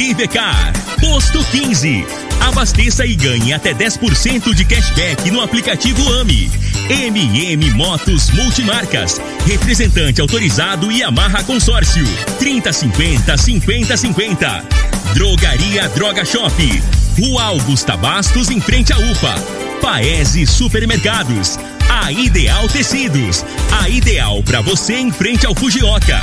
Rivecar. Posto 15. Abasteça e ganhe até 10% de cashback no aplicativo AMI. MM Motos Multimarcas. Representante autorizado e amarra consórcio. 3050 5050. Drogaria Droga Shop. Rua Augusta Bastos, em frente à UPA. Paese Supermercados. A Ideal Tecidos. A ideal para você em frente ao Fujioka.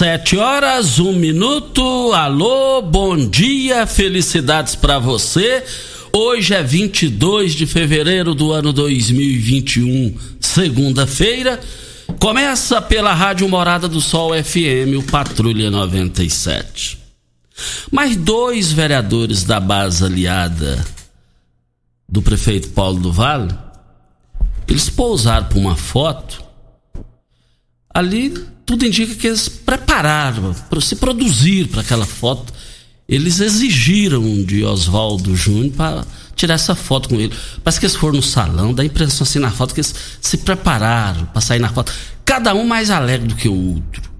Sete horas, um minuto. Alô, bom dia, felicidades para você. Hoje é 22 de fevereiro do ano 2021, segunda-feira. Começa pela Rádio Morada do Sol FM, o Patrulha 97. Mas dois vereadores da base aliada do prefeito Paulo do Vale, eles pousaram para uma foto. Ali tudo indica que eles prepararam, se produziram para aquela foto. Eles exigiram de Oswaldo Júnior para tirar essa foto com ele. Parece que eles foram no salão, dá a impressão assim na foto que eles se prepararam para sair na foto. Cada um mais alegre do que o outro.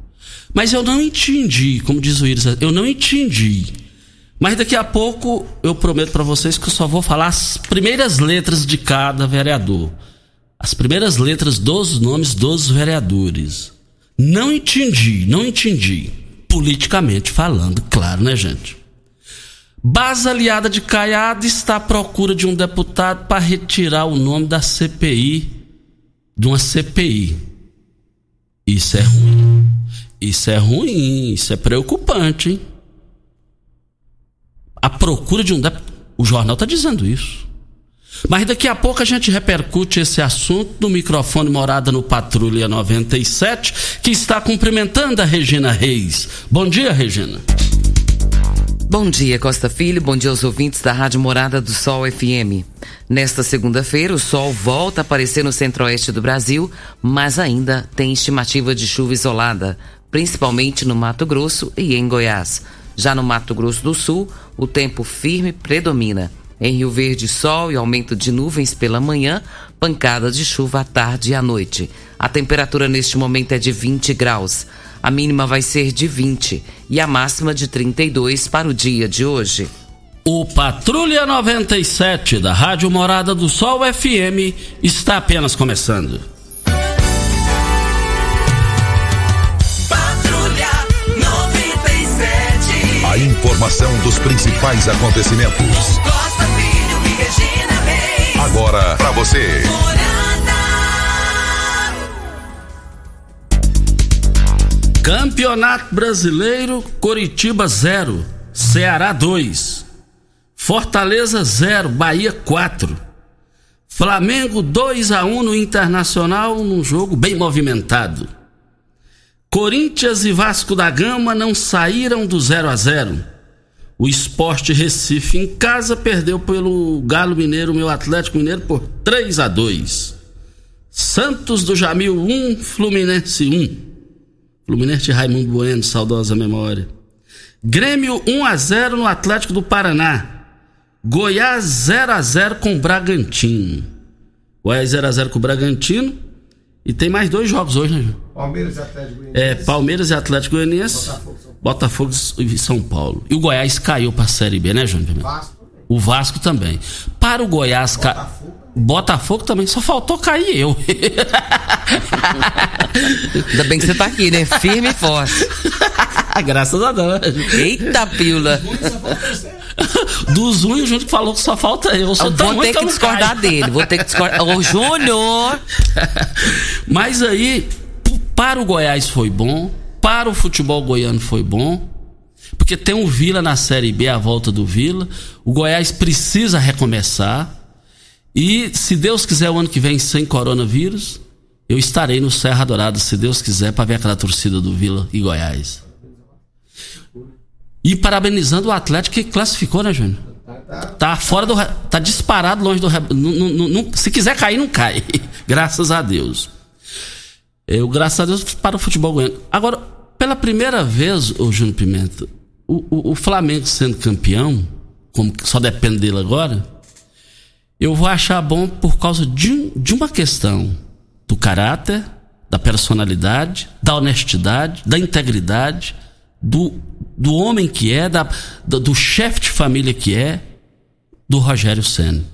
Mas eu não entendi, como diz o Iris, eu não entendi. Mas daqui a pouco eu prometo para vocês que eu só vou falar as primeiras letras de cada vereador. As primeiras letras dos nomes dos vereadores. Não entendi, não entendi. Politicamente falando, claro, né, gente? Base aliada de Caiado está à procura de um deputado para retirar o nome da CPI, de uma CPI. Isso é ruim. Isso é ruim, isso é preocupante, hein? A procura de um deputado. O jornal está dizendo isso. Mas daqui a pouco a gente repercute esse assunto no microfone Morada no Patrulha 97, que está cumprimentando a Regina Reis. Bom dia, Regina. Bom dia, Costa Filho. Bom dia aos ouvintes da Rádio Morada do Sol FM. Nesta segunda-feira, o sol volta a aparecer no centro-oeste do Brasil, mas ainda tem estimativa de chuva isolada, principalmente no Mato Grosso e em Goiás. Já no Mato Grosso do Sul, o tempo firme predomina. Em Rio Verde, sol e aumento de nuvens pela manhã, pancada de chuva à tarde e à noite. A temperatura neste momento é de 20 graus. A mínima vai ser de 20 e a máxima de 32 para o dia de hoje. O Patrulha 97 da Rádio Morada do Sol FM está apenas começando. Patrulha 97. A informação dos principais acontecimentos. Agora para você. Campeonato Brasileiro, Coritiba 0, Ceará 2. Fortaleza 0, Bahia 4. Flamengo 2 a 1 no Internacional num jogo bem movimentado. Corinthians e Vasco da Gama não saíram do 0 a 0. O Esporte Recife em casa perdeu pelo Galo Mineiro, meu Atlético Mineiro, por 3 a 2. Santos do Jamil 1, Fluminense 1. Fluminense Raimundo Bueno, saudosa memória. Grêmio 1 a 0 no Atlético do Paraná. Goiás 0 a 0 com o Bragantino. Goiás 0 a 0 com o Bragantino. E tem mais dois jogos hoje, né? Ju? Palmeiras e Atlético Goianiense. É, Palmeiras e Atlético Goianiense. Botafogo e São Paulo. E o Goiás caiu pra Série B, né, Júnior? Vasco também. O Vasco também. Para o Goiás. Ca... Botafogo também. Só faltou cair eu. Ainda bem que você tá aqui, né? Firme e forte. Graças a Deus. Eita, pílula. Dos unhos, o Júnior falou que só falta eu. Sou Eu tão vou ter que que discordar caio. dele. Vou ter que discordar. Ô, Júnior! Mas aí, para o Goiás foi bom, para o futebol goiano foi bom, porque tem um Vila na Série B, a volta do Vila. O Goiás precisa recomeçar. E se Deus quiser, o ano que vem, sem coronavírus, eu estarei no Serra Dourada, se Deus quiser, para ver aquela torcida do Vila e Goiás. E parabenizando o Atlético que classificou, né, Júnior? Tá fora do. Tá disparado longe do. não- não- não- se quiser cair, não cai. Graças a Deus. Eu, graças a Deus, para o futebol goiano. Agora, pela primeira vez, o Júnior Pimenta, o, o- o Flamengo sendo campeão, como só depende dele agora, eu vou achar bom por causa de, de uma questão: do caráter, da personalidade, da honestidade, da integridade, do, do homem que é, da, do, do chefe de família que é, do Rogério Senna.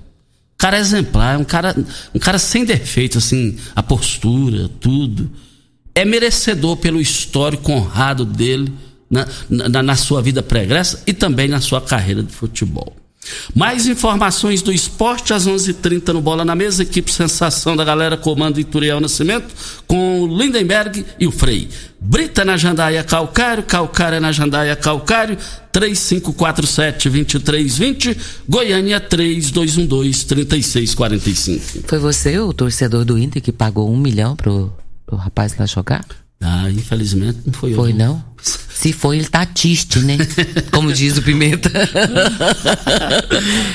Cara exemplar, um cara, um cara sem defeito, assim, a postura, tudo. É merecedor pelo histórico honrado dele na, na, na sua vida pregressa e também na sua carreira de futebol. Mais informações do esporte às 11:30 h 30 no Bola na Mesa. Equipe Sensação da Galera, comando Ituriel Nascimento, com o Lindenberg e o Frei. Brita na Jandaia Calcário, Calcário na Jandaia Calcário, 3547-2320, Goiânia 3212-3645. Foi você, o torcedor do Inter, que pagou um milhão pro, pro rapaz lá jogar? Ah, infelizmente não foi eu. Foi não? Se foi, ele tá triste, né? Como diz o Pimenta.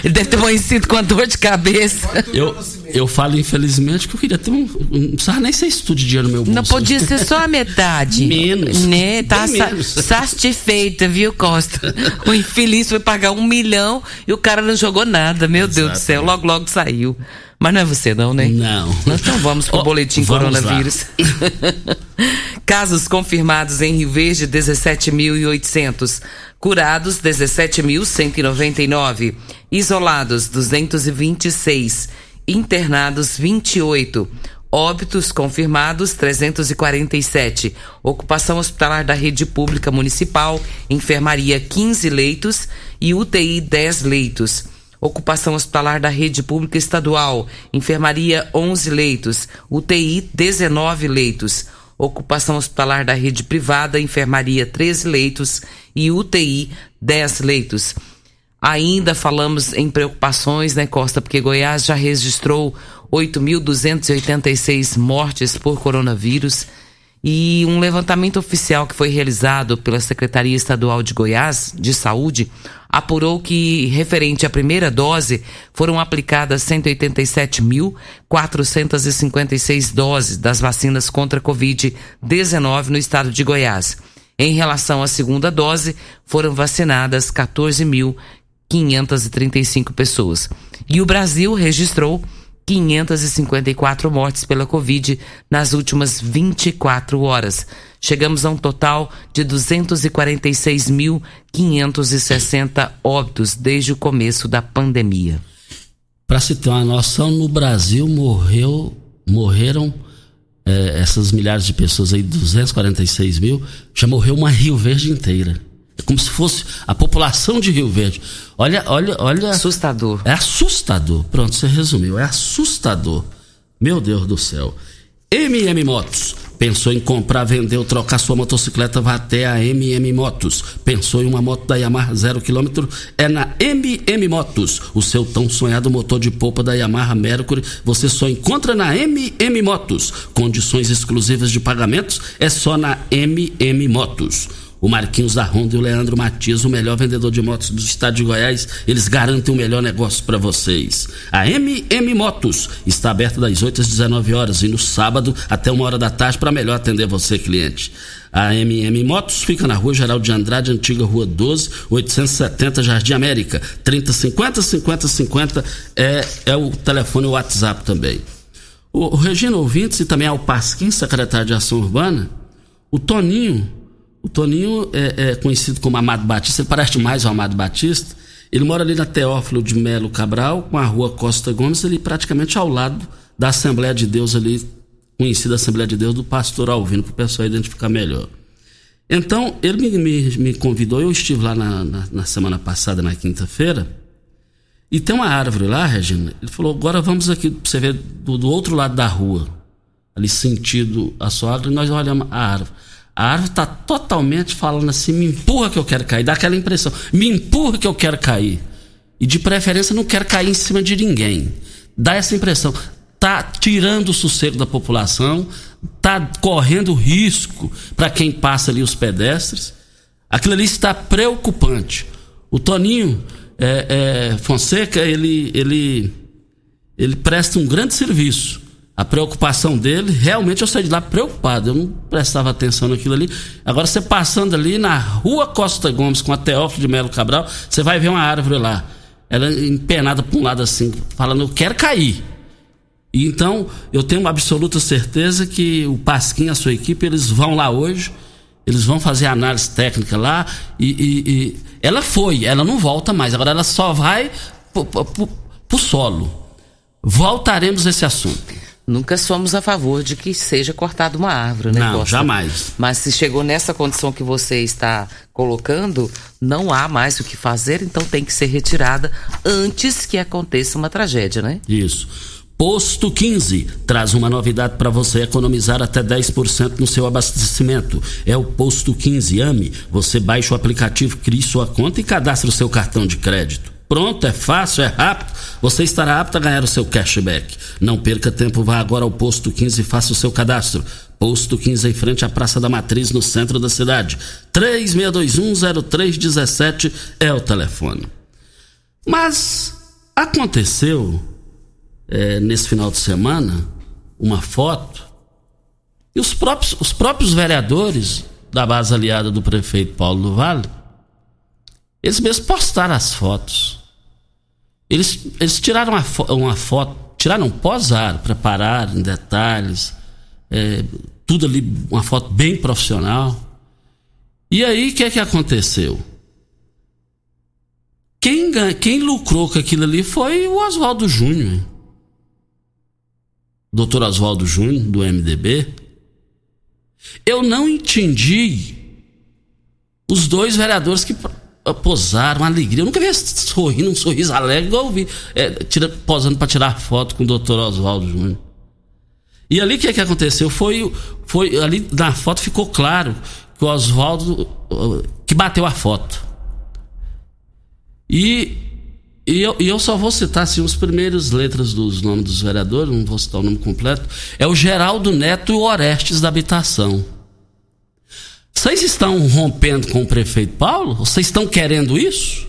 ele deve ter amanhecido com a dor de cabeça. Eu, eu falo infelizmente que eu queria ter um. Não precisava nem ser estudo de dinheiro no meu bolso. Não podia ser só a metade. Menos. Né? Tá sa menos. satisfeita, viu, Costa? O infeliz foi pagar um milhão e o cara não jogou nada. Meu Deus do céu, logo, logo saiu. Mas não é você não, né? Não. Nós então vamos pro Ó, boletim vamos coronavírus. Casos confirmados em Rio Verde, 17.800. Curados, 17.199. Isolados, 226. Internados, 28. Óbitos confirmados, 347. Ocupação hospitalar da rede pública municipal, enfermaria, 15 leitos e UTI, 10 leitos. Ocupação hospitalar da rede pública estadual, enfermaria 11 leitos, UTI 19 leitos. Ocupação hospitalar da rede privada, enfermaria 13 leitos e UTI 10 leitos. Ainda falamos em preocupações, né, Costa? Porque Goiás já registrou 8.286 mortes por coronavírus. E um levantamento oficial que foi realizado pela Secretaria Estadual de Goiás de Saúde apurou que, referente à primeira dose, foram aplicadas 187.456 doses das vacinas contra a Covid-19 no estado de Goiás. Em relação à segunda dose, foram vacinadas 14.535 pessoas. E o Brasil registrou 554 mortes pela Covid nas últimas 24 horas. Chegamos a um total de 246.560 óbitos desde o começo da pandemia. Para se ter uma noção, no Brasil morreu, morreram é, essas milhares de pessoas aí, 246 mil, já morreu uma Rio Verde inteira. É como se fosse a população de Rio Verde. Olha, olha, olha. Assustador. É assustador. Pronto, você resumiu. É assustador. Meu Deus do céu. MM Motos. Pensou em comprar, vender ou trocar sua motocicleta? Vá até a MM Motos. Pensou em uma moto da Yamaha zero quilômetro? É na MM Motos. O seu tão sonhado motor de polpa da Yamaha Mercury você só encontra na MM Motos. Condições exclusivas de pagamentos é só na MM Motos. O Marquinhos da Honda e o Leandro Matias, o melhor vendedor de motos do estado de Goiás, eles garantem o melhor negócio para vocês. A MM Motos está aberta das 8 às 19 horas e no sábado até uma hora da tarde para melhor atender você, cliente. A MM Motos fica na rua Geraldo de Andrade, antiga rua 12, 870 Jardim América. 3050 5050 é, é o telefone e o WhatsApp também. O, o Regina Ouvintes e também ao Pasquim, secretário de Ação Urbana, o Toninho. O Toninho é, é, conhecido como Amado Batista, ele parece mais o Amado Batista. Ele mora ali na Teófilo de Melo Cabral, com a rua Costa Gomes, ali praticamente ao lado da Assembleia de Deus ali, conhecida Assembleia de Deus do Pastor Alvino, para o pessoal identificar melhor. Então, ele me, me, me convidou, eu estive lá na, na, na semana passada, na quinta-feira, e tem uma árvore lá, Regina. Ele falou: agora vamos aqui pra você ver do, do outro lado da rua, ali sentido a sua árvore, e nós olhamos a árvore. A árvore está totalmente falando assim: me empurra que eu quero cair. Dá aquela impressão: me empurra que eu quero cair. E de preferência não quero cair em cima de ninguém. Dá essa impressão. Tá tirando o sossego da população, tá correndo risco para quem passa ali os pedestres. Aquilo ali está preocupante. O Toninho é, é, Fonseca, ele, ele, ele presta um grande serviço a preocupação dele, realmente eu saí de lá preocupado, eu não prestava atenção naquilo ali. Agora você passando ali na rua Costa Gomes com a Teófilo de Melo Cabral, você vai ver uma árvore lá. Ela empenada para um lado assim, falando, eu quero cair. E então, eu tenho uma absoluta certeza que o Pasquim e a sua equipe, eles vão lá hoje, eles vão fazer análise técnica lá e, e, e ela foi, ela não volta mais, agora ela só vai para o solo. Voltaremos a esse assunto. Nunca somos a favor de que seja cortada uma árvore, né, Não, Costa? jamais. Mas se chegou nessa condição que você está colocando, não há mais o que fazer, então tem que ser retirada antes que aconteça uma tragédia, né? Isso. Posto 15 traz uma novidade para você economizar até 10% no seu abastecimento. É o Posto 15 AME. Você baixa o aplicativo, cria sua conta e cadastra o seu cartão de crédito. Pronto, é fácil, é rápido. Você estará apto a ganhar o seu cashback. Não perca tempo, vá agora ao Posto 15 e faça o seu cadastro. Posto 15 em frente à Praça da Matriz, no centro da cidade. 36210317 é o telefone. Mas aconteceu é, nesse final de semana uma foto e os próprios, os próprios vereadores da base aliada do prefeito Paulo do Vale, eles mesmos postaram as fotos. Eles, eles tiraram uma, fo uma foto, tiraram, posaram, prepararam detalhes, é, tudo ali, uma foto bem profissional. E aí, o que é que aconteceu? Quem, quem lucrou com aquilo ali foi o Oswaldo Júnior. Doutor Oswaldo Júnior, do MDB. Eu não entendi os dois vereadores que posaram, uma alegria. Eu nunca vi sorrindo, um sorriso alegre, igual eu vi, é, tira, posando para tirar foto com o doutor Oswaldo Júnior. E ali o que, é que aconteceu? Foi, foi ali na foto ficou claro que o Oswaldo que bateu a foto. E, e, eu, e eu só vou citar assim, as primeiras letras dos nomes dos vereadores, não vou citar o nome completo. É o Geraldo Neto e o Orestes da Habitação. Vocês estão rompendo com o prefeito Paulo? Vocês estão querendo isso?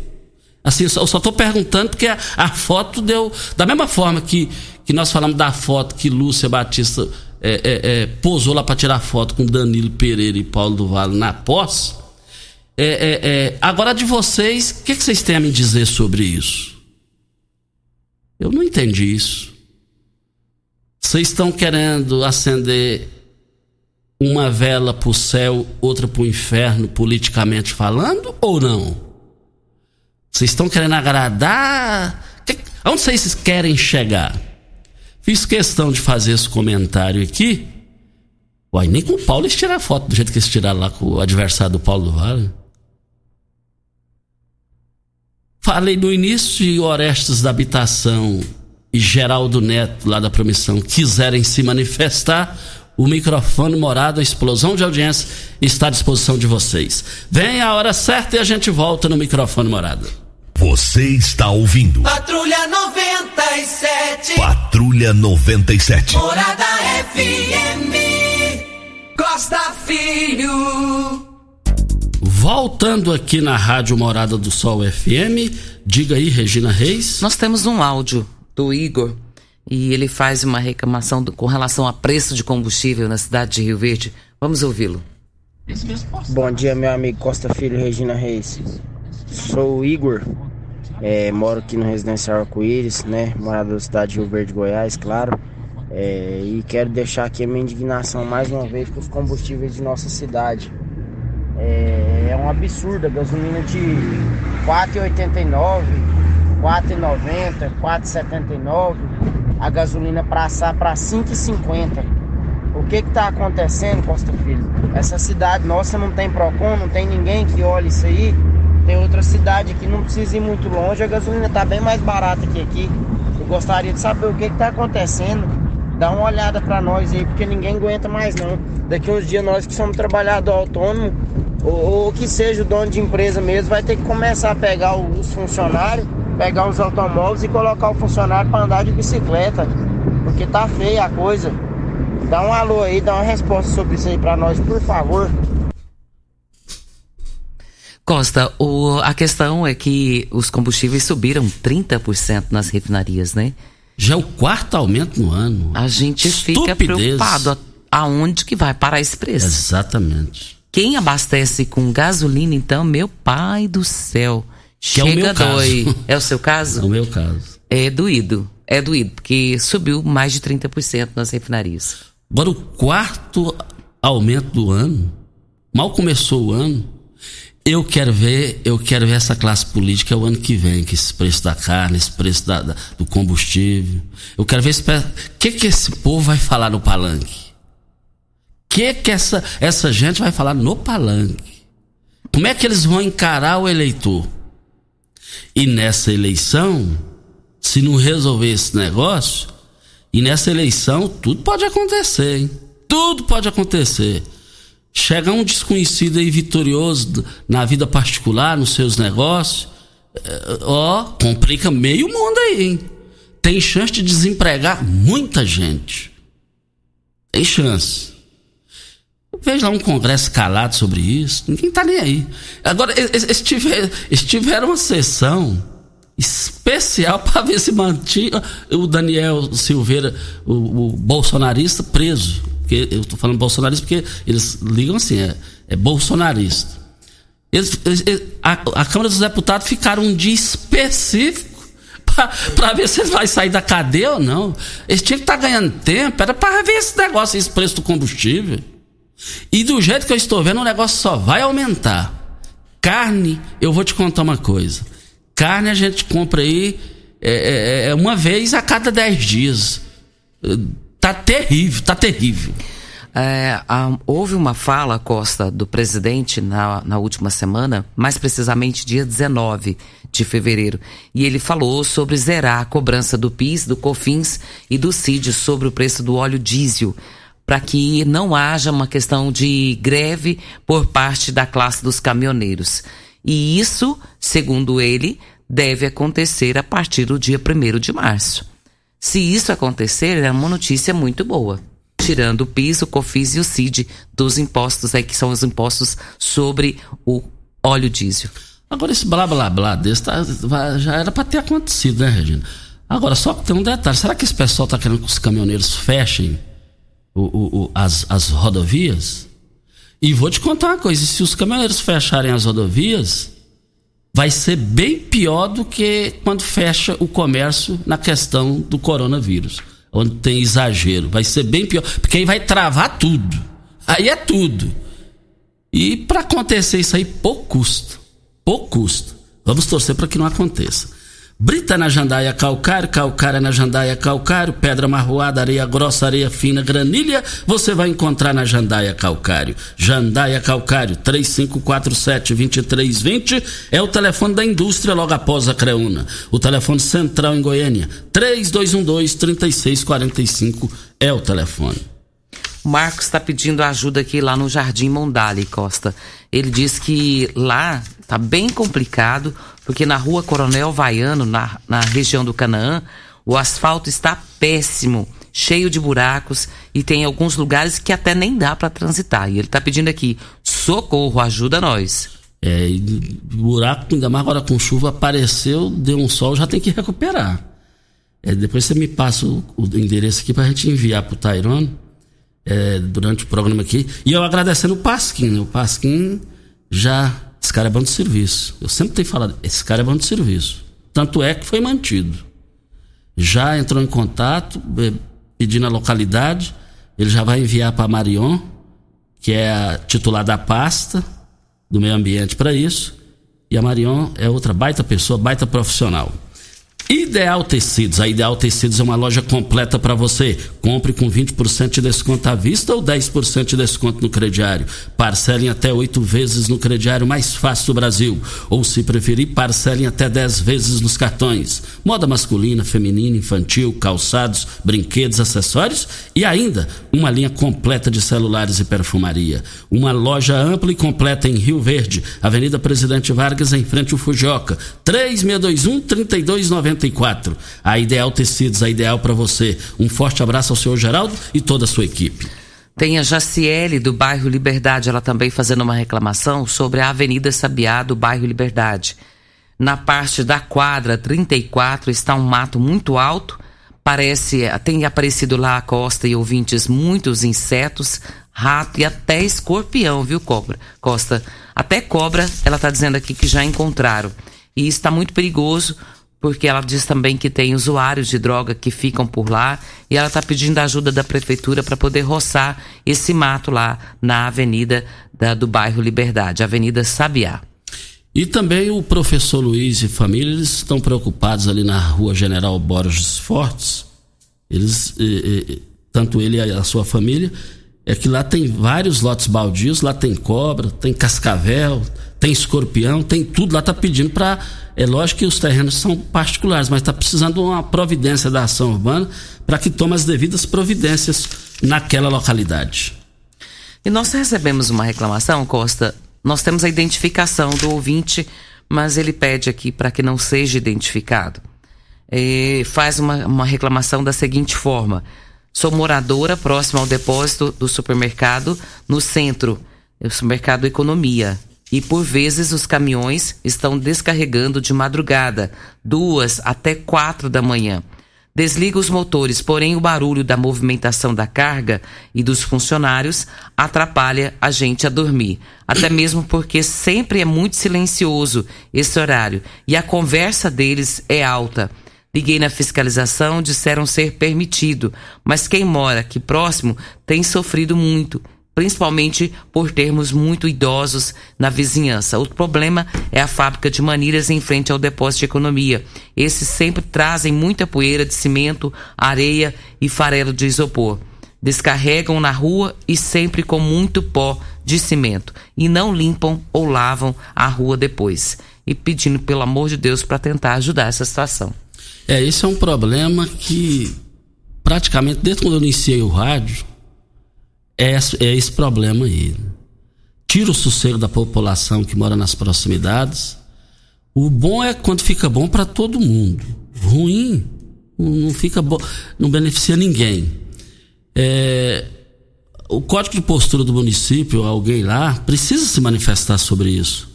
Assim, eu só estou perguntando porque a, a, foto deu. Da mesma forma que, que nós falamos da foto que Lúcia Batista é, é, é, posou lá para tirar foto com Danilo Pereira e Paulo do Vale na posse. É, é, é, agora de vocês, o que, que vocês têm a me dizer sobre isso? Eu não entendi isso. Vocês estão querendo acender uma vela para o céu, outra para o inferno, politicamente falando, ou não? Vocês estão querendo agradar? Que, onde vocês querem chegar? Fiz questão de fazer esse comentário aqui. Uai, nem com o Paulo eles tiraram foto do jeito que eles tiraram lá com o adversário do Paulo do Vale. Falei no início de Orestes da Habitação e Geraldo Neto, lá da Promissão, quiserem se manifestar, o microfone morado, a explosão de audiência está à disposição de vocês. Vem a hora certa e a gente volta no microfone morado. Você está ouvindo. Patrulha 97. Patrulha 97. Morada FM. Costa Filho. Voltando aqui na Rádio Morada do Sol FM, diga aí, Regina Reis. Nós temos um áudio do Igor e ele faz uma reclamação do, com relação a preço de combustível na cidade de Rio Verde. Vamos ouvi-lo. Bom dia, meu amigo Costa Filho Regina Reis. Sou o Igor, é, moro aqui no Residencial Arco-Íris, né? Morador da cidade de Rio Verde, Goiás, claro. É, e quero deixar aqui a minha indignação mais uma vez com os combustíveis de nossa cidade. É, é um absurdo a gasolina de R$ 4,89, R$ 4,90, R$ 4,79 a gasolina passar para 5,50. O que está acontecendo, Costa Filho? Essa cidade nossa não tem PROCON, não tem ninguém que olhe isso aí. Tem outra cidade que não precisa ir muito longe, a gasolina está bem mais barata que aqui. Eu gostaria de saber o que está acontecendo. Dá uma olhada para nós aí, porque ninguém aguenta mais não. Daqui uns dias nós que somos trabalhador autônomo, ou, ou que seja o dono de empresa mesmo, vai ter que começar a pegar os funcionários, pegar os automóveis e colocar o funcionário para andar de bicicleta. Porque tá feia a coisa. Dá um alô aí, dá uma resposta sobre isso aí para nós, por favor. Costa, o, a questão é que os combustíveis subiram 30% nas refinarias, né? Já é o quarto aumento no ano. A gente Estupidez. fica preocupado aonde que vai parar esse preço. Exatamente. Quem abastece com gasolina, então, meu pai do céu. Que chega é o meu dói. Caso. É o seu caso? É o meu caso. É doído. É doído, porque subiu mais de 30% nas refinarias. Agora, o quarto aumento do ano, mal começou o ano, eu quero ver, eu quero ver essa classe política o ano que vem, que esse preço da carne, esse preço da, da, do combustível. Eu quero ver esse, o que que esse povo vai falar no palanque. O que que essa essa gente vai falar no palanque? Como é que eles vão encarar o eleitor? E nessa eleição, se não resolver esse negócio, e nessa eleição tudo pode acontecer, hein? Tudo pode acontecer. Chega um desconhecido aí vitorioso na vida particular, nos seus negócios, é, ó, complica meio mundo aí, hein? Tem chance de desempregar muita gente. Tem chance. Veja lá um congresso calado sobre isso, ninguém tá nem aí. Agora, eles, tiver, eles tiveram uma sessão especial para ver se mantinha o Daniel Silveira, o, o bolsonarista, preso porque eu estou falando bolsonarista porque eles ligam assim, é, é bolsonarista. Eles, eles, a, a, Câmara dos Deputados ficaram um dia específico para ver se vão sair da cadeia ou não. Eles tinham que estar tá ganhando tempo, era para ver esse negócio, esse preço do combustível. E do jeito que eu estou vendo, o negócio só vai aumentar. Carne, eu vou te contar uma coisa. Carne a gente compra aí é, é, é uma vez a cada dez dias Tá terrível, tá terrível. É, houve uma fala, Costa, do presidente na, na última semana, mais precisamente dia 19 de fevereiro, e ele falou sobre zerar a cobrança do PIS, do COFINS e do CID sobre o preço do óleo diesel, para que não haja uma questão de greve por parte da classe dos caminhoneiros. E isso, segundo ele, deve acontecer a partir do dia 1 de março. Se isso acontecer, é uma notícia muito boa. Tirando o PIS, o COFIS e o CID dos impostos aí, que são os impostos sobre o óleo diesel. Agora, esse blá blá blá desse tá, já era para ter acontecido, né, Regina? Agora, só que tem um detalhe: será que esse pessoal está querendo que os caminhoneiros fechem o, o, o, as, as rodovias? E vou te contar uma coisa: se os caminhoneiros fecharem as rodovias, vai ser bem pior do que quando fecha o comércio na questão do coronavírus, onde tem exagero. Vai ser bem pior, porque aí vai travar tudo. Aí é tudo. E para acontecer isso aí, pouco custa. Pouco custa. Vamos torcer para que não aconteça. Brita na jandaia calcário, calcária na jandaia calcário, pedra marroada, areia grossa, areia fina, granilha, você vai encontrar na jandaia calcário. Jandaia calcário, 3547-2320 é o telefone da indústria logo após a Creuna. O telefone central em Goiânia, 3212-3645 é o telefone. Marcos está pedindo ajuda aqui lá no Jardim Mondale, Costa. Ele diz que lá tá bem complicado, porque na rua Coronel Vaiano, na, na região do Canaã, o asfalto está péssimo, cheio de buracos e tem alguns lugares que até nem dá para transitar. E ele está pedindo aqui: socorro, ajuda nós. É, buraco, ainda mais agora com chuva, apareceu, deu um sol, já tem que recuperar. É, depois você me passa o, o endereço aqui para a gente enviar para o Tairone é, durante o programa aqui. E eu agradecendo o Pasquim, né? O Pasquim já. Esse cara é bom de serviço. Eu sempre tenho falado, esse cara é bom de serviço. Tanto é que foi mantido. Já entrou em contato, é, pedindo a localidade. Ele já vai enviar para Marion, que é a titular da pasta do meio ambiente para isso. E a Marion é outra baita pessoa, baita profissional. Ideal Tecidos. A Ideal Tecidos é uma loja completa para você. Compre com 20% de desconto à vista ou 10% de desconto no crediário. Parcelem até oito vezes no crediário mais fácil do Brasil. Ou, se preferir, parcelem até 10 vezes nos cartões. Moda masculina, feminina, infantil, calçados, brinquedos, acessórios e ainda uma linha completa de celulares e perfumaria. Uma loja ampla e completa em Rio Verde, Avenida Presidente Vargas, em frente ao Fujoca. 3621 3290 94. A Ideal Tecidos, a ideal para você. Um forte abraço ao senhor Geraldo e toda a sua equipe. Tem a Jaciele do bairro Liberdade, ela também fazendo uma reclamação sobre a Avenida Sabiá do bairro Liberdade. Na parte da quadra 34 está um mato muito alto. Parece, tem aparecido lá a costa e ouvintes muitos insetos, rato e até escorpião, viu, cobra? Costa, até cobra, ela está dizendo aqui que já encontraram. E está muito perigoso porque ela diz também que tem usuários de droga que ficam por lá e ela está pedindo a ajuda da prefeitura para poder roçar esse mato lá na avenida da, do bairro Liberdade, Avenida Sabiá. E também o professor Luiz e família, eles estão preocupados ali na rua General Borges Fortes. Eles, eh, eh, tanto ele e a sua família, é que lá tem vários lotes baldios, lá tem cobra, tem cascavel, tem escorpião, tem tudo lá, tá pedindo para é lógico que os terrenos são particulares, mas está precisando de uma providência da ação urbana para que tome as devidas providências naquela localidade. E nós recebemos uma reclamação, Costa. Nós temos a identificação do ouvinte, mas ele pede aqui para que não seja identificado. E faz uma, uma reclamação da seguinte forma: sou moradora próxima ao depósito do supermercado no centro, o supermercado Economia e por vezes os caminhões estão descarregando de madrugada, duas até quatro da manhã. Desliga os motores, porém o barulho da movimentação da carga e dos funcionários atrapalha a gente a dormir. Até mesmo porque sempre é muito silencioso esse horário e a conversa deles é alta. Liguei na fiscalização, disseram ser permitido, mas quem mora aqui próximo tem sofrido muito principalmente por termos muito idosos na vizinhança. O problema é a fábrica de manilhas em frente ao depósito de economia. Esses sempre trazem muita poeira de cimento, areia e farelo de isopor. Descarregam na rua e sempre com muito pó de cimento e não limpam ou lavam a rua depois. E pedindo pelo amor de Deus para tentar ajudar essa situação. É, esse é um problema que praticamente desde quando eu iniciei o rádio, é, é esse problema aí. Tira o sossego da população que mora nas proximidades. O bom é quando fica bom para todo mundo. Ruim não fica bom, não beneficia ninguém. É, o código de postura do município, alguém lá, precisa se manifestar sobre isso.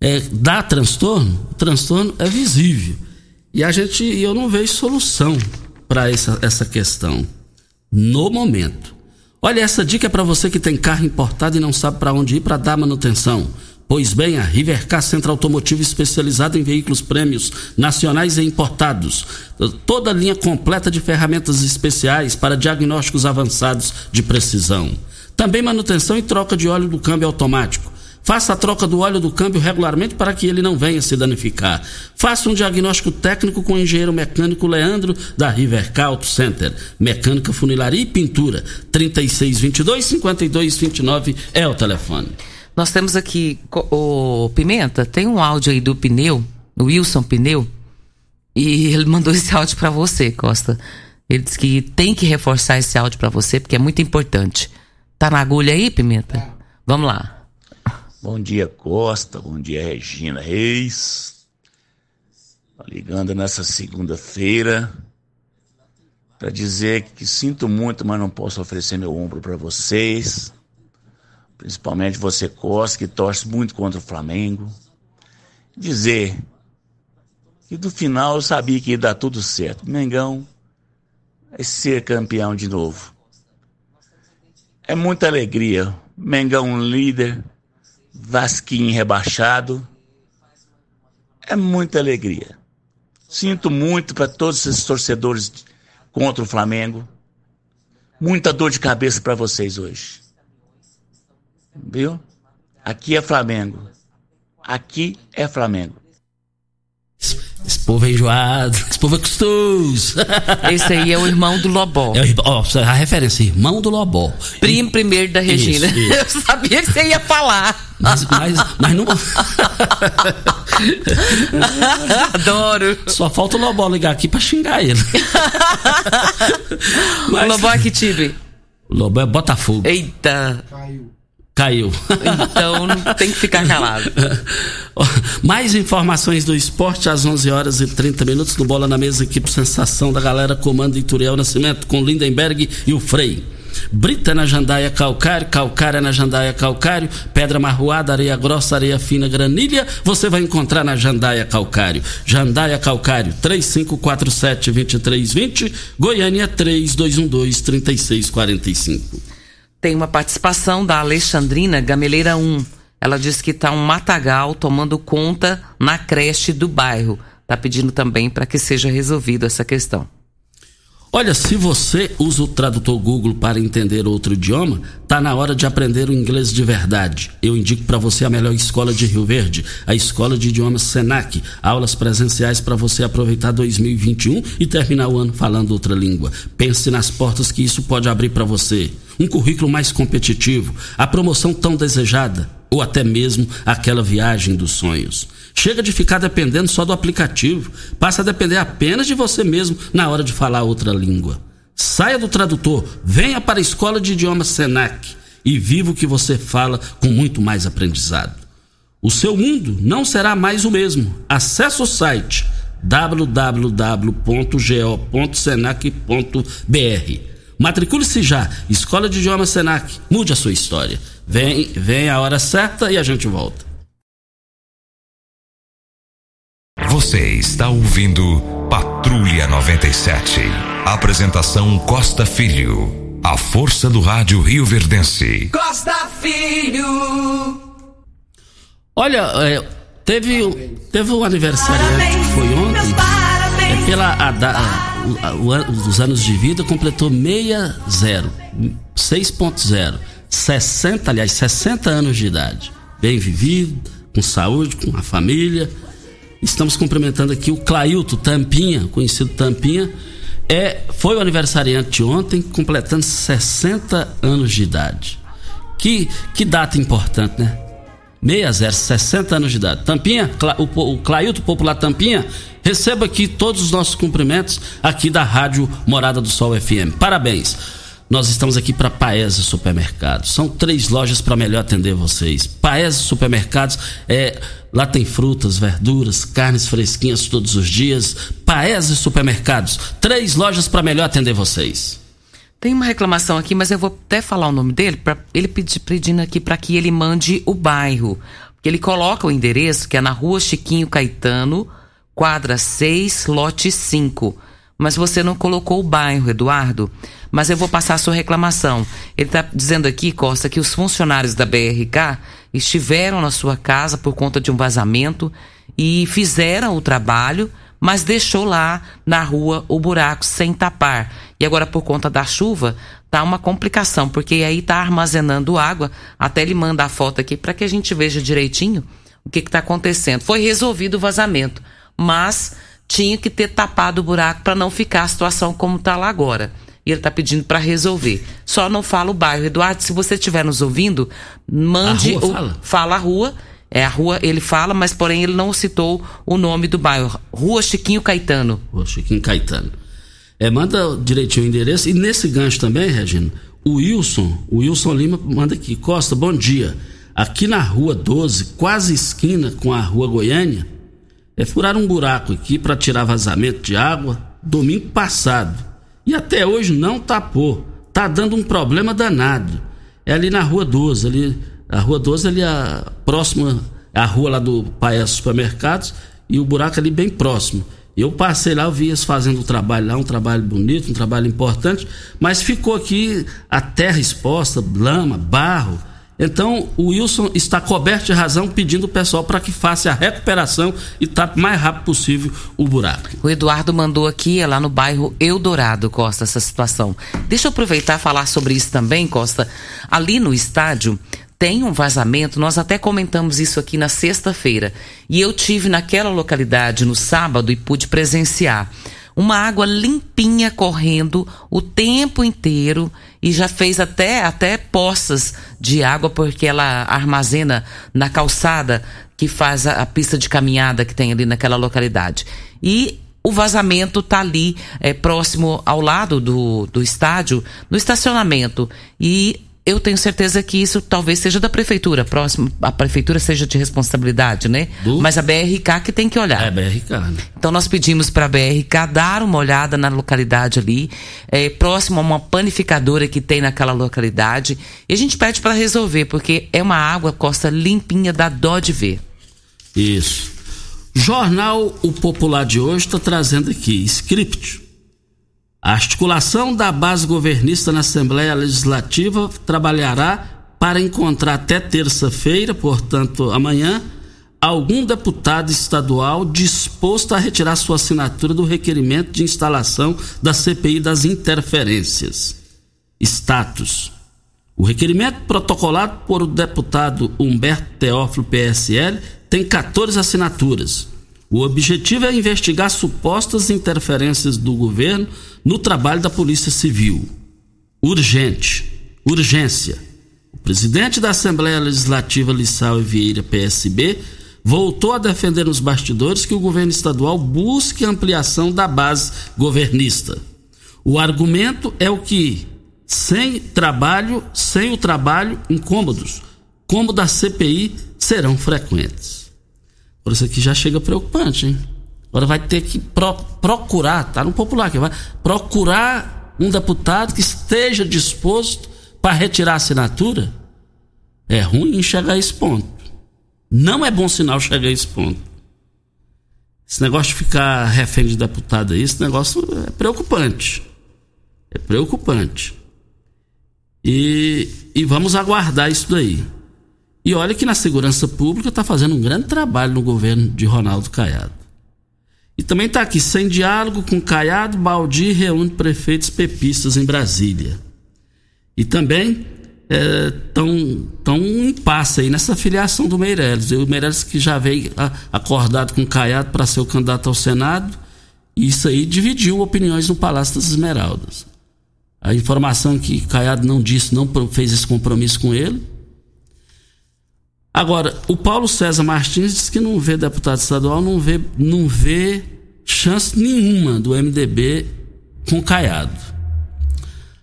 É, dá transtorno? O transtorno é visível. E a gente, eu não vejo solução para essa, essa questão no momento. Olha, essa dica é para você que tem carro importado e não sabe para onde ir para dar manutenção. Pois bem, a Rivercar Centro Automotivo especializado em veículos prêmios nacionais e importados. Toda linha completa de ferramentas especiais para diagnósticos avançados de precisão. Também manutenção e troca de óleo do câmbio automático Faça a troca do óleo do câmbio regularmente para que ele não venha se danificar. Faça um diagnóstico técnico com o engenheiro mecânico Leandro da Rivercar Auto Center. Mecânica, funilaria e pintura. 3622-5229 é o telefone. Nós temos aqui, o Pimenta, tem um áudio aí do pneu, o Wilson Pneu, e ele mandou esse áudio para você, Costa. Ele disse que tem que reforçar esse áudio para você porque é muito importante. Tá na agulha aí, Pimenta? Vamos lá. Bom dia, Costa. Bom dia, Regina Reis. Ligando nessa segunda-feira para dizer que sinto muito, mas não posso oferecer meu ombro para vocês. Principalmente você, Costa, que torce muito contra o Flamengo. Dizer que no final eu sabia que ia dar tudo certo. Mengão vai ser campeão de novo. É muita alegria. Mengão líder Vasquinho rebaixado. É muita alegria. Sinto muito para todos esses torcedores contra o Flamengo. Muita dor de cabeça para vocês hoje. Viu? Aqui é Flamengo. Aqui é Flamengo. Esse povo é enjoado, esse povo é custoso. Esse aí é o irmão do Lobó. É o, ó, a referência, irmão do Lobó. Primo primeiro da Regina. Isso, isso. Eu sabia que você ia falar. Mas, mas, mas não. Adoro. Só falta o Lobó ligar aqui pra xingar ele. O Mas- Lobó é que time? O Lobó é Botafogo. Eita. Caiu. Então tem que ficar calado. Mais informações do esporte às 11 horas e 30 minutos no Bola na Mesa, equipe Sensação da galera, comando Ituriel Nascimento com Lindenberg e o Frei. Brita na jandaia calcário, calcária na jandaia calcário, pedra marroada, areia grossa, areia fina, granilha, você vai encontrar na jandaia calcário. Jandaia calcário, 3547-2320, Goiânia 3212-3645. Tem uma participação da Alexandrina Gameleira 1. Ela diz que tá um matagal tomando conta na creche do bairro. Tá pedindo também para que seja resolvida essa questão. Olha, se você usa o tradutor Google para entender outro idioma, tá na hora de aprender o inglês de verdade. Eu indico para você a melhor escola de Rio Verde, a Escola de Idiomas Senac. Aulas presenciais para você aproveitar 2021 e terminar o ano falando outra língua. Pense nas portas que isso pode abrir para você. Um currículo mais competitivo, a promoção tão desejada ou até mesmo aquela viagem dos sonhos. Chega de ficar dependendo só do aplicativo. Passa a depender apenas de você mesmo na hora de falar outra língua. Saia do tradutor, venha para a Escola de Idiomas Senac e viva o que você fala com muito mais aprendizado. O seu mundo não será mais o mesmo. Acesse o site www.go.senac.br. Matricule-se já. Escola de Idiomas Senac. Mude a sua história. Vem, vem a hora certa e a gente volta. Você está ouvindo Patrulha 97. Apresentação Costa Filho. A força do rádio Rio Verdense. Costa Filho. Olha, é, teve, teve um aniversariante que foi ontem. É pela a, da- a- o- os anos de vida completou 60, 6.0, 60, aliás, 60 anos de idade. Bem vivido, com saúde, com a família. Estamos cumprimentando aqui o Clailto Tampinha, conhecido Tampinha. É, foi o aniversariante ontem, completando 60 anos de idade. Que, que data importante, né? 60, 60 anos de idade. Tampinha, o, o Clailto Popular Tampinha, receba aqui todos os nossos cumprimentos aqui da Rádio Morada do Sol FM. Parabéns. Nós estamos aqui para Paese Supermercados. São três lojas para melhor atender vocês. Paese Supermercados, é, lá tem frutas, verduras, carnes fresquinhas todos os dias. Paese Supermercados, três lojas para melhor atender vocês. Tem uma reclamação aqui, mas eu vou até falar o nome dele, pra, ele pedi- pedindo aqui para que ele mande o bairro. Porque ele coloca o endereço, que é na rua Chiquinho Caetano, quadra 6, lote 5. Mas você não colocou o bairro, Eduardo. Mas eu vou passar a sua reclamação. Ele está dizendo aqui, Costa, que os funcionários da BRK estiveram na sua casa por conta de um vazamento e fizeram o trabalho, mas deixou lá na rua o buraco sem tapar. E agora, por conta da chuva, tá uma complicação, porque aí tá armazenando água. Até ele manda a foto aqui para que a gente veja direitinho o que está acontecendo. Foi resolvido o vazamento, mas tinha que ter tapado o buraco para não ficar a situação como está lá agora. E ele está pedindo para resolver. Só não fala o bairro. Eduardo, se você estiver nos ouvindo, mande A rua o. fala? Fala a rua. É a rua, ele fala, mas porém ele não citou o nome do bairro. Rua Chiquinho Caetano. Ô, Chiquinho Caetano. É, manda direitinho o endereço. E nesse gancho também, Regina, o Wilson, o Wilson Lima manda aqui. Costa, bom dia. Aqui na rua 12, quase esquina com a rua Goiânia, é furaram um buraco aqui para tirar vazamento de água domingo passado. E até hoje não tapou. Tá dando um problema danado. É ali na rua 12, ali, a rua 12 ali a próxima, a rua lá do Paes Supermercados e o buraco ali bem próximo. Eu passei lá, eu vi eles fazendo o trabalho lá, um trabalho bonito, um trabalho importante, mas ficou aqui a terra exposta, lama, barro. Então o Wilson está coberto de razão pedindo o pessoal para que faça a recuperação e tape o mais rápido possível o buraco. O Eduardo mandou aqui, é lá no bairro Eldorado, Costa, essa situação. Deixa eu aproveitar e falar sobre isso também, Costa. Ali no estádio tem um vazamento, nós até comentamos isso aqui na sexta-feira. E eu tive naquela localidade no sábado e pude presenciar uma água limpinha correndo o tempo inteiro e já fez até até poças de água porque ela armazena na calçada que faz a, a pista de caminhada que tem ali naquela localidade. E o vazamento está ali é, próximo ao lado do, do estádio, no estacionamento. E eu tenho certeza que isso talvez seja da prefeitura, próximo, a prefeitura seja de responsabilidade, né? Do... Mas a BRK que tem que olhar. É, BRK. Né? Então nós pedimos para a BRK dar uma olhada na localidade ali, é, próximo a uma panificadora que tem naquela localidade, e a gente pede para resolver, porque é uma água costa limpinha, dá dó de ver. Isso. Jornal O Popular de hoje está trazendo aqui, script a articulação da base governista na Assembleia Legislativa trabalhará para encontrar até terça-feira, portanto amanhã, algum deputado estadual disposto a retirar sua assinatura do requerimento de instalação da CPI das interferências. Status. O requerimento protocolado por o deputado Humberto Teófilo PSL tem 14 assinaturas. O objetivo é investigar supostas interferências do governo no trabalho da Polícia Civil. Urgente. Urgência. O presidente da Assembleia Legislativa, Lissau Vieira, PSB, voltou a defender nos bastidores que o governo estadual busque ampliação da base governista. O argumento é o que, sem trabalho, sem o trabalho, incômodos, como da CPI, serão frequentes. Por isso aqui já chega preocupante, hein? Agora vai ter que pro, procurar, tá no popular aqui, vai procurar um deputado que esteja disposto para retirar a assinatura. É ruim chegar a esse ponto. Não é bom sinal chegar a esse ponto. Esse negócio de ficar refém de deputado aí, esse negócio é preocupante. É preocupante. E, e vamos aguardar isso daí. E olha que na segurança pública está fazendo um grande trabalho no governo de Ronaldo Caiado. E também está aqui, sem diálogo com Caiado, Baldi reúne prefeitos pepistas em Brasília. E também estão é, tão um impasse aí nessa filiação do Meirelles. O Meirelles que já veio a, acordado com Caiado para ser o candidato ao Senado, e isso aí dividiu opiniões no Palácio das Esmeraldas. A informação que Caiado não disse, não fez esse compromisso com ele, Agora, o Paulo César Martins diz que não vê deputado estadual, não vê, não vê chance nenhuma do MDB com Caiado.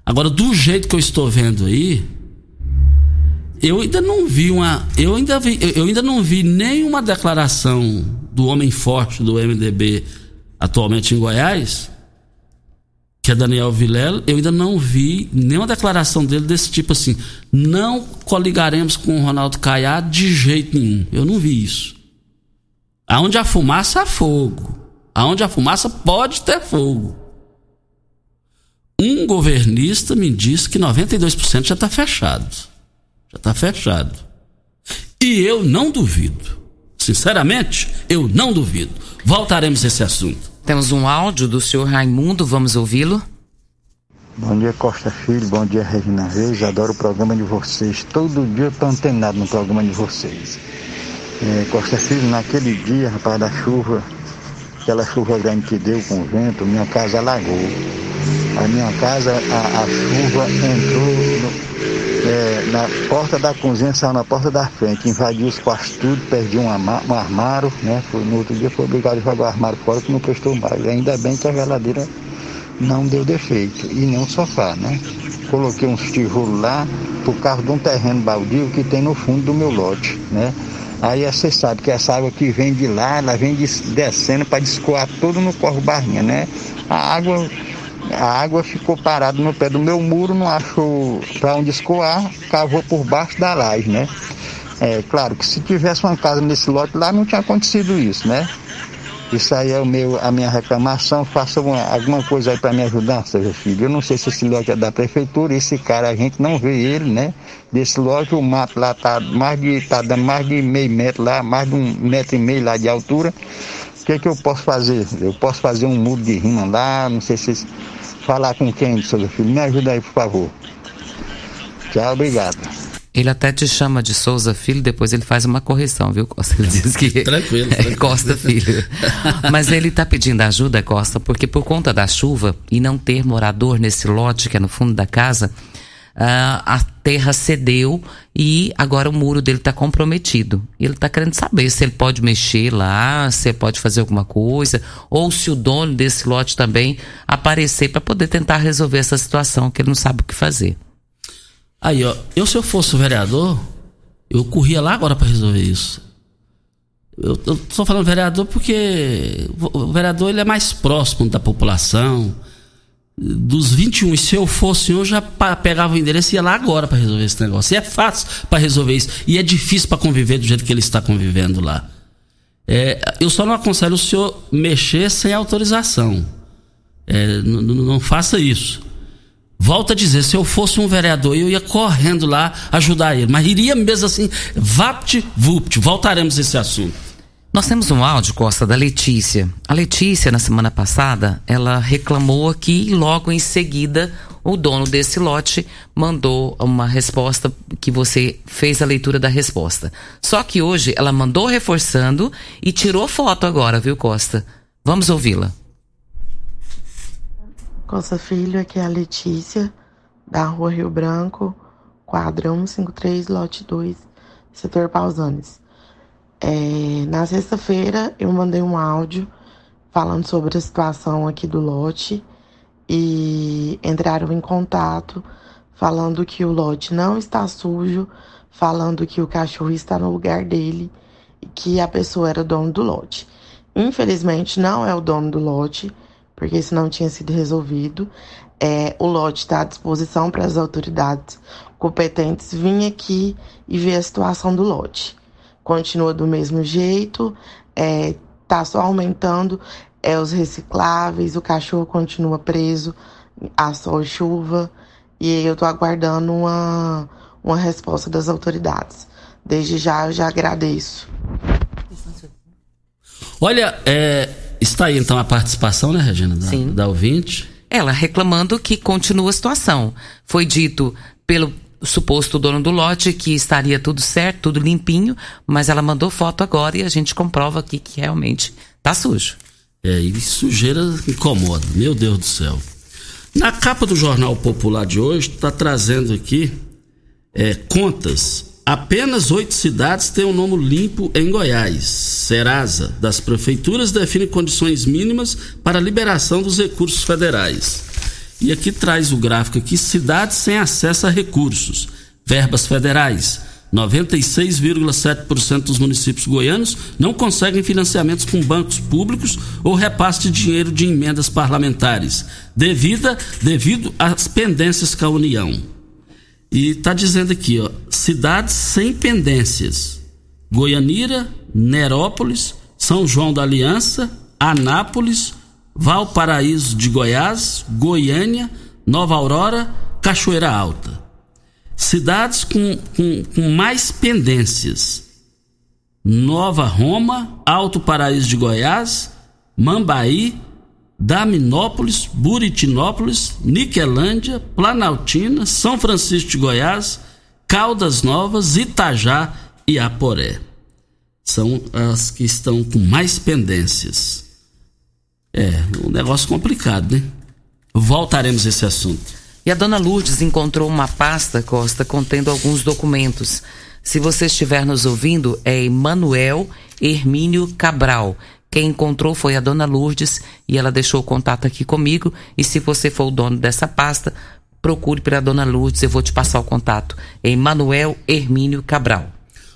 Agora, do jeito que eu estou vendo aí, eu ainda não vi uma, eu ainda vi, eu ainda não vi nenhuma declaração do homem forte do MDB atualmente em Goiás que é Daniel Vilela, eu ainda não vi nenhuma declaração dele desse tipo assim. Não coligaremos com o Ronaldo Caiado de jeito nenhum. Eu não vi isso. Aonde há fumaça, há fogo. Aonde há fumaça, pode ter fogo. Um governista me disse que 92% já está fechado. Já está fechado. E eu não duvido. Sinceramente, eu não duvido. Voltaremos a esse assunto. Temos um áudio do senhor Raimundo, vamos ouvi-lo. Bom dia, Costa Filho. Bom dia, Regina Reis. Adoro o programa de vocês. Todo dia eu estou antenado no programa de vocês. É, Costa Filho, naquele dia, rapaz, da chuva, aquela chuva grande que deu com o vento, minha casa alagou. A minha casa, a, a chuva entrou no, é, na porta da cozinha, saiu na porta da frente, invadiu os quartos tudo, perdi um, um armário, né? Foi, no outro dia foi obrigado a jogar o armário fora que não prestou mais. Ainda bem que a geladeira não deu defeito, e nem o sofá, né? Coloquei uns tijolos lá por causa de um terreno baldio que tem no fundo do meu lote, né? Aí você sabe que essa água que vem de lá, ela vem descendo para descoar todo no corro barrinha, né? A água a água ficou parada no pé do meu muro, não achou para onde escoar, cavou por baixo da laje, né? É claro que se tivesse uma casa nesse lote lá não tinha acontecido isso, né? Isso aí é o meu, a minha reclamação. Faça uma, alguma coisa aí para me ajudar, seu filho. Eu não sei se esse lote é da prefeitura, esse cara a gente não vê ele, né? Desse lote o mato lá tá mais de, tá dando mais de meio metro lá, mais de um metro e meio lá de altura. O que, é que eu posso fazer? Eu posso fazer um muro de rima lá, não sei se falar com quem, seu filho? Me ajuda aí, por favor. Tchau, obrigado. Ele até te chama de Souza Filho, depois ele faz uma correção, viu, Costa? Ele diz que. tranquilo, É tranquilo. Costa Filho. Mas ele está pedindo ajuda, Costa, porque por conta da chuva e não ter morador nesse lote que é no fundo da casa, a terra cedeu e agora o muro dele está comprometido. Ele está querendo saber se ele pode mexer lá, se ele pode fazer alguma coisa, ou se o dono desse lote também aparecer para poder tentar resolver essa situação, que ele não sabe o que fazer. Aí, ó, eu se eu fosse o vereador, eu corria lá agora para resolver isso. Eu, tô falando vereador porque o vereador ele é mais próximo da população. Dos 21, e se eu fosse eu já pegava o endereço e ia lá agora para resolver esse negócio. E é fácil para resolver isso. E é difícil para conviver do jeito que ele está convivendo lá. É, eu só não aconselho o senhor mexer sem autorização. É, não faça isso. Volto a dizer, se eu fosse um vereador, eu ia correndo lá ajudar ele. Mas iria mesmo assim, vapt-vupt. Voltaremos a esse assunto. Nós temos um áudio, Costa, da Letícia. A Letícia, na semana passada, ela reclamou aqui e logo em seguida o dono desse lote mandou uma resposta que você fez a leitura da resposta. Só que hoje ela mandou reforçando e tirou foto agora, viu, Costa? Vamos ouvi-la. Costa Filho, aqui é a Letícia, da Rua Rio Branco, quadra 153, lote 2, setor Pausanes. É, na sexta-feira eu mandei um áudio falando sobre a situação aqui do lote e entraram em contato falando que o lote não está sujo, falando que o cachorro está no lugar dele e que a pessoa era dono do lote. Infelizmente não é o dono do lote, porque isso não tinha sido resolvido. É, o lote está à disposição para as autoridades competentes vir aqui e ver a situação do lote. Continua do mesmo jeito, é, tá só aumentando é, os recicláveis, o cachorro continua preso a sol e chuva, e eu tô aguardando uma, uma resposta das autoridades. Desde já eu já agradeço. Olha, é, está aí então a participação, né, Regina? Da, Sim. Da ouvinte. Ela reclamando que continua a situação. Foi dito pelo suposto dono do lote que estaria tudo certo, tudo limpinho, mas ela mandou foto agora e a gente comprova aqui que realmente tá sujo. É, e sujeira incomoda, meu Deus do céu. Na capa do Jornal Popular de hoje, está trazendo aqui é, contas. Apenas oito cidades têm o nome limpo em Goiás. Serasa, das prefeituras, define condições mínimas para liberação dos recursos federais. E aqui traz o gráfico aqui, cidades sem acesso a recursos. Verbas federais. 96,7% dos municípios goianos não conseguem financiamentos com bancos públicos ou repasse de dinheiro de emendas parlamentares, devido, devido às pendências com a União. E está dizendo aqui, ó, cidades sem pendências: Goianira, Nerópolis, São João da Aliança, Anápolis, Valparaíso de Goiás, Goiânia, Nova Aurora, Cachoeira Alta. Cidades com, com, com mais pendências: Nova Roma, Alto Paraíso de Goiás, Mambaí, Daminópolis, Buritinópolis, Niquelândia, Planaltina, São Francisco de Goiás, Caldas Novas, Itajá e Aporé. São as que estão com mais pendências. É, um negócio complicado, né? Voltaremos a esse assunto. E a dona Lourdes encontrou uma pasta, Costa, contendo alguns documentos. Se você estiver nos ouvindo, é Emanuel Hermínio Cabral. Quem encontrou foi a dona Lourdes e ela deixou o contato aqui comigo. E se você for o dono dessa pasta, procure pela dona Lourdes, eu vou te passar o contato. É Emanuel Hermínio Cabral.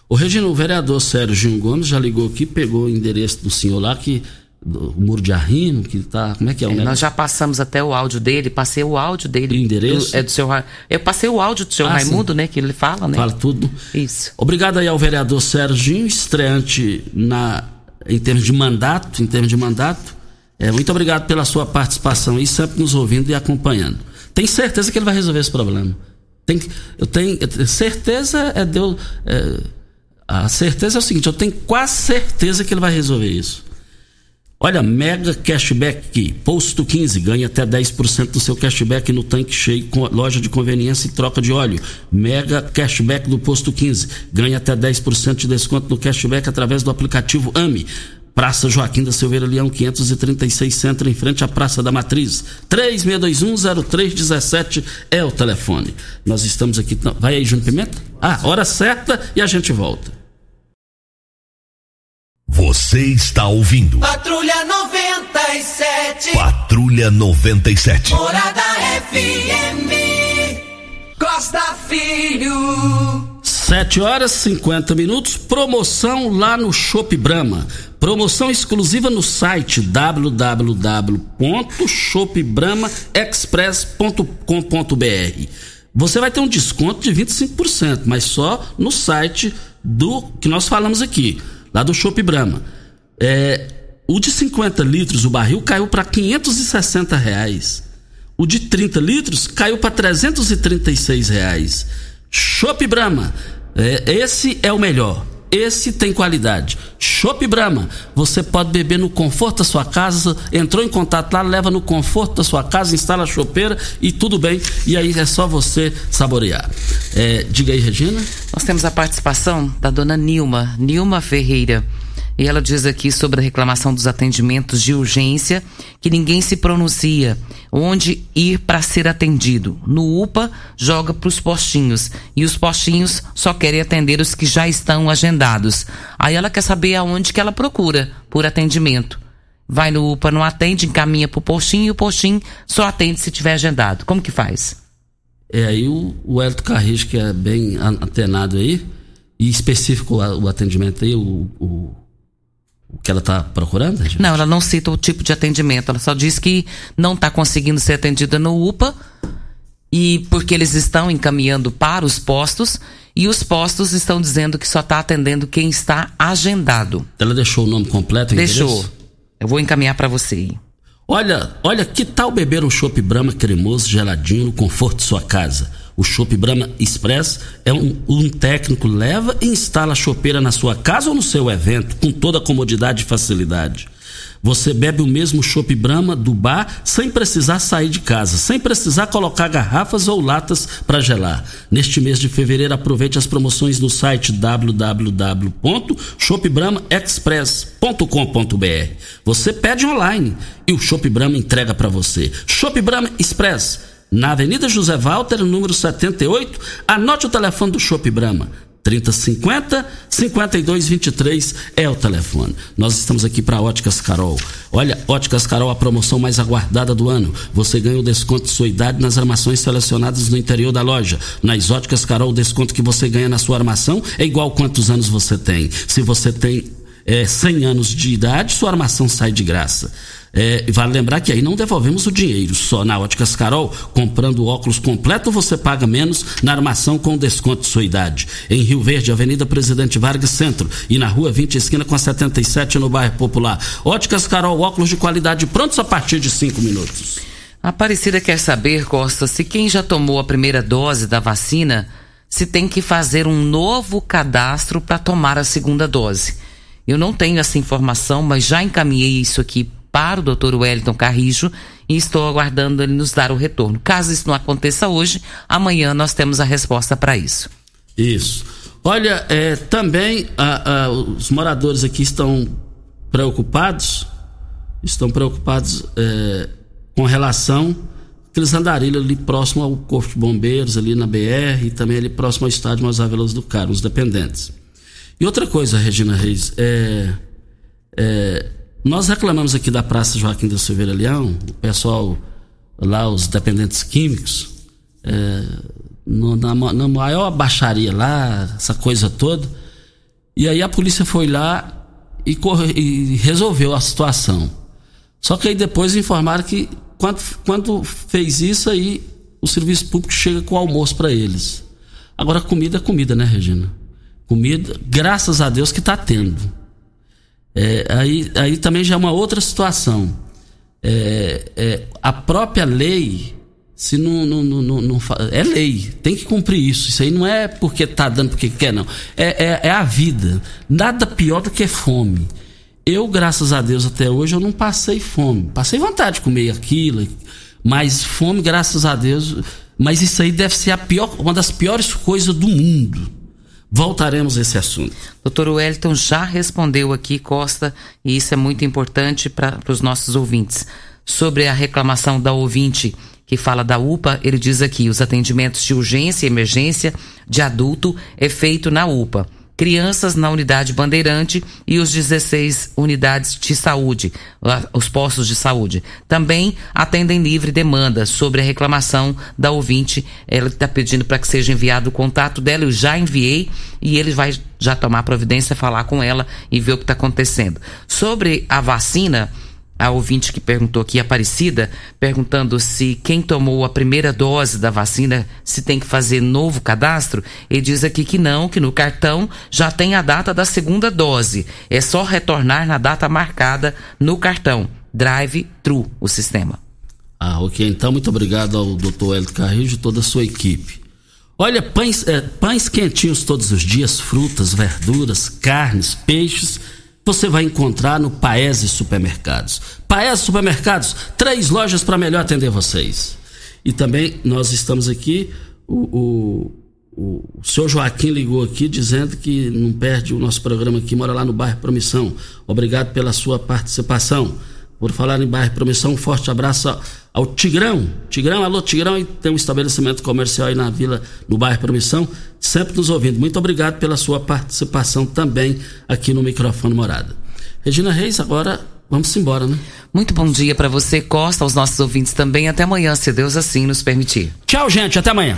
O Regina, o vereador Sérgio Gomes já ligou aqui, pegou o endereço do senhor lá, que do muro de arrimo, que tá. Como é que é o É, negócio? nós já passamos até o áudio dele, passei o áudio dele. E o endereço? Do, é do seu Eu passei o áudio do seu Ah, Raimundo, né? Que ele fala, né? Fala tudo. Isso. Obrigado aí ao vereador Serginho, estreante na, em termos de mandato, em termos de mandato. É, muito obrigado pela sua participação e sempre nos ouvindo e acompanhando. Tenho certeza que ele vai resolver esse problema. Tem, eu tenho eu tenho certeza é Deus. é, a certeza é o seguinte, eu tenho quase certeza que ele vai resolver isso. Olha, mega cashback, posto 15, ganha até 10% do seu cashback no tanque cheio, loja de conveniência e troca de óleo. Mega cashback do posto 15, ganha até 10% de desconto no cashback através do aplicativo AMI. Praça Joaquim da Silveira Leão, 536 Centro, em frente à Praça da Matriz. 36210317 é o telefone. Nós estamos aqui. Vai aí, Júnior Pimenta? Ah, hora certa e a gente volta. Você está ouvindo. Patrulha 97. Patrulha 97. Morada FM. Costa Filho. 7 horas 50 minutos. Promoção lá no Shop Brahma. Promoção exclusiva no site www.shopbramaexpress.com.br. Você vai ter um desconto de 25%, mas só no site do que nós falamos aqui lá do Chopp Brahma. É, o de 50 litros, o barril, caiu para 560 reais. O de 30 litros caiu para 336 reais. Chopp Brahma, é, esse é o melhor. Esse tem qualidade. Chopp Brahma, você pode beber no conforto da sua casa. Entrou em contato lá, leva no conforto da sua casa, instala a chopeira e tudo bem. E aí é só você saborear. É, diga aí, Regina. Nós temos a participação da dona Nilma, Nilma Ferreira. E ela diz aqui sobre a reclamação dos atendimentos de urgência, que ninguém se pronuncia onde ir para ser atendido. No UPA, joga para os postinhos. E os postinhos só querem atender os que já estão agendados. Aí ela quer saber aonde que ela procura por atendimento. Vai no UPA, não atende, encaminha para o postinho e o postinho só atende se tiver agendado. Como que faz? É aí o, o Elton Carrijo, que é bem antenado aí, e específico o atendimento aí, o, o o que ela está procurando? Gente? Não, ela não cita o tipo de atendimento. Ela só diz que não está conseguindo ser atendida no UPA e porque eles estão encaminhando para os postos e os postos estão dizendo que só está atendendo quem está agendado. Ela deixou o nome completo? Deixou. Eu vou encaminhar para você. Olha, olha, que tal beber um chopp Brahma cremoso, geladinho no conforto de sua casa? O Chopp Brahma Express é um, um técnico leva e instala a chopeira na sua casa ou no seu evento com toda a comodidade e facilidade. Você bebe o mesmo chopp Brahma do bar sem precisar sair de casa, sem precisar colocar garrafas ou latas para gelar. Neste mês de fevereiro, aproveite as promoções no site www.shopbramaexpress.com.br. Você pede online e o Chopp Brahma entrega para você. Chopp Brahma Express na Avenida José Walter, número 78. Anote o telefone do Shop Brahma. 3050 5223 é o telefone. Nós estamos aqui para Óticas Carol. Olha, Óticas Carol, a promoção mais aguardada do ano. Você ganha o desconto de sua idade nas armações selecionadas no interior da loja. Nas Óticas Carol, o desconto que você ganha na sua armação é igual quantos anos você tem. Se você tem é, 100 anos de idade, sua armação sai de graça. É, vale lembrar que aí não devolvemos o dinheiro, só na Óticas Carol, comprando óculos completo você paga menos na armação com desconto de sua idade. Em Rio Verde, Avenida Presidente Vargas Centro e na Rua 20, esquina com a 77 no bairro Popular. Óticas Carol, óculos de qualidade prontos a partir de 5 minutos. A Aparecida quer saber, Costa, se quem já tomou a primeira dose da vacina, se tem que fazer um novo cadastro para tomar a segunda dose. Eu não tenho essa informação, mas já encaminhei isso aqui para o Dr. Wellington Carrijo e estou aguardando ele nos dar o retorno. Caso isso não aconteça hoje, amanhã nós temos a resposta para isso. Isso. Olha, é, também a, a, os moradores aqui estão preocupados, estão preocupados é, com relação aqueles andarilhos ali próximo ao Corpo de Bombeiros, ali na BR, e também ali próximo ao estádio Mosavelas do Carmo, os dependentes. E outra coisa, Regina Reis, é, é, nós reclamamos aqui da Praça Joaquim da Silveira Leão, o pessoal lá, os dependentes químicos, é, no, na, na, maior baixaria lá, essa coisa toda. E aí a polícia foi lá e, corre, e resolveu a situação. Só que aí depois informaram que quando, quando fez isso aí, o serviço público chega com almoço para eles. Agora comida é comida, né, Regina? Comida, graças a Deus que está tendo. É, aí, aí também já é uma outra situação. É, é, a própria lei, se não, não, não, não, É lei, tem que cumprir isso. Isso aí não é porque está dando porque quer, não. É, é, é a vida. Nada pior do que fome. Eu, graças a Deus, até hoje eu não passei fome. Passei vontade de comer aquilo, mas fome, graças a Deus. Mas isso aí deve ser a pior, uma das piores coisas do mundo. Voltaremos a esse assunto. Doutor Wellington já respondeu aqui, Costa, e isso é muito importante para os nossos ouvintes. Sobre a reclamação da ouvinte que fala da UPA, ele diz aqui: os atendimentos de urgência e emergência de adulto é feito na UPA crianças na unidade Bandeirante e os 16 unidades de saúde, os postos de saúde. Também atendem livre demanda sobre a reclamação da ouvinte. Ela está pedindo para que seja enviado o contato dela, eu já enviei e ele vai já tomar providência, falar com ela e ver o que está acontecendo. Sobre a vacina a ouvinte que perguntou aqui, Aparecida, perguntando se quem tomou a primeira dose da vacina, se tem que fazer novo cadastro, ele diz aqui que não, que no cartão já tem a data da segunda dose. É só retornar na data marcada no cartão. Drive-thru, o sistema. Ah, ok. Então, muito obrigado ao doutor Hélio Carrijo e toda a sua equipe. Olha, pães, é, pães quentinhos todos os dias, frutas, verduras, carnes, peixes você vai encontrar no Paese Supermercados. Paese Supermercados, três lojas para melhor atender vocês. E também nós estamos aqui, o, o, o senhor Joaquim ligou aqui dizendo que não perde o nosso programa aqui, mora lá no bairro Promissão. Obrigado pela sua participação. Por falar em bairro Promissão, um forte abraço ao Tigrão. Tigrão, alô Tigrão, e tem um estabelecimento comercial aí na vila, no bairro Promissão, sempre nos ouvindo. Muito obrigado pela sua participação também aqui no microfone Morada. Regina Reis, agora vamos embora, né? Muito bom dia para você, Costa, aos nossos ouvintes também. Até amanhã, se Deus assim nos permitir. Tchau, gente, até amanhã.